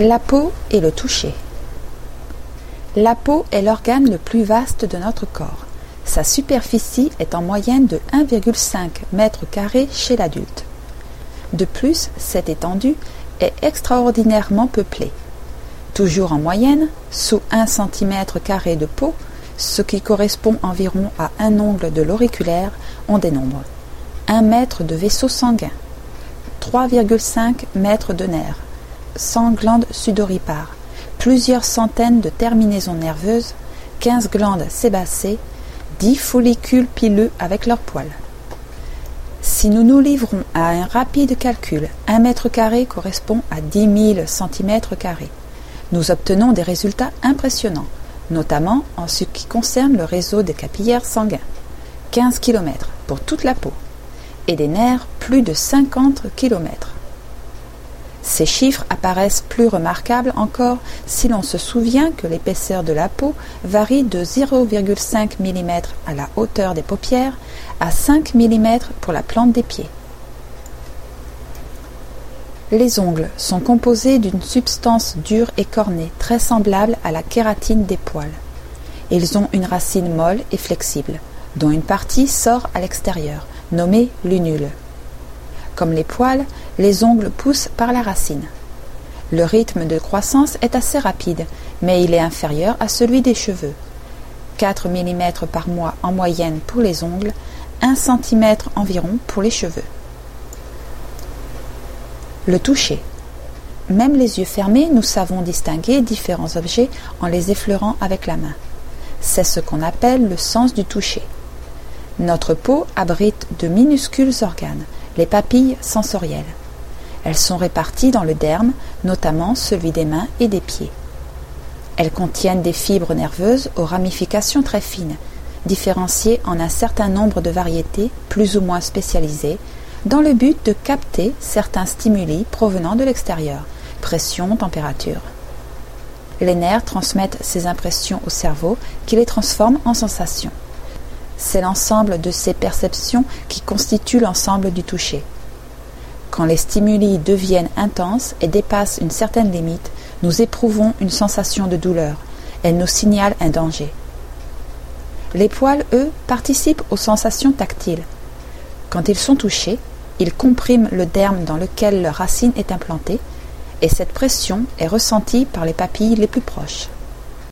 La peau et le toucher. La peau est l'organe le plus vaste de notre corps. Sa superficie est en moyenne de 1,5 m chez l'adulte. De plus, cette étendue est extraordinairement peuplée. Toujours en moyenne, sous 1 cm de peau, ce qui correspond environ à un ongle de l'auriculaire, on dénombre 1 mètre de vaisseau sanguin, 3,5 mètres de nerfs, 100 glandes sudoripares, plusieurs centaines de terminaisons nerveuses, 15 glandes sébacées, 10 follicules pileux avec leurs poils. Si nous nous livrons à un rapide calcul, un mètre carré correspond à 10 000 centimètres carrés. Nous obtenons des résultats impressionnants, notamment en ce qui concerne le réseau des capillaires sanguins. 15 km pour toute la peau, et des nerfs plus de 50 km. Ces chiffres apparaissent plus remarquables encore si l'on se souvient que l'épaisseur de la peau varie de 0,5 mm à la hauteur des paupières à 5 mm pour la plante des pieds. Les ongles sont composés d'une substance dure et cornée très semblable à la kératine des poils. Ils ont une racine molle et flexible, dont une partie sort à l'extérieur, nommée lunule. Comme les poils, les ongles poussent par la racine. Le rythme de croissance est assez rapide, mais il est inférieur à celui des cheveux. 4 mm par mois en moyenne pour les ongles, 1 cm environ pour les cheveux. Le toucher. Même les yeux fermés, nous savons distinguer différents objets en les effleurant avec la main. C'est ce qu'on appelle le sens du toucher. Notre peau abrite de minuscules organes, les papilles sensorielles. Elles sont réparties dans le derme, notamment celui des mains et des pieds. Elles contiennent des fibres nerveuses aux ramifications très fines, différenciées en un certain nombre de variétés plus ou moins spécialisées, dans le but de capter certains stimuli provenant de l'extérieur, pression, température. Les nerfs transmettent ces impressions au cerveau qui les transforme en sensations. C'est l'ensemble de ces perceptions qui constitue l'ensemble du toucher. Quand les stimuli deviennent intenses et dépassent une certaine limite, nous éprouvons une sensation de douleur. Elle nous signale un danger. Les poils, eux, participent aux sensations tactiles. Quand ils sont touchés, ils compriment le derme dans lequel leur racine est implantée, et cette pression est ressentie par les papilles les plus proches.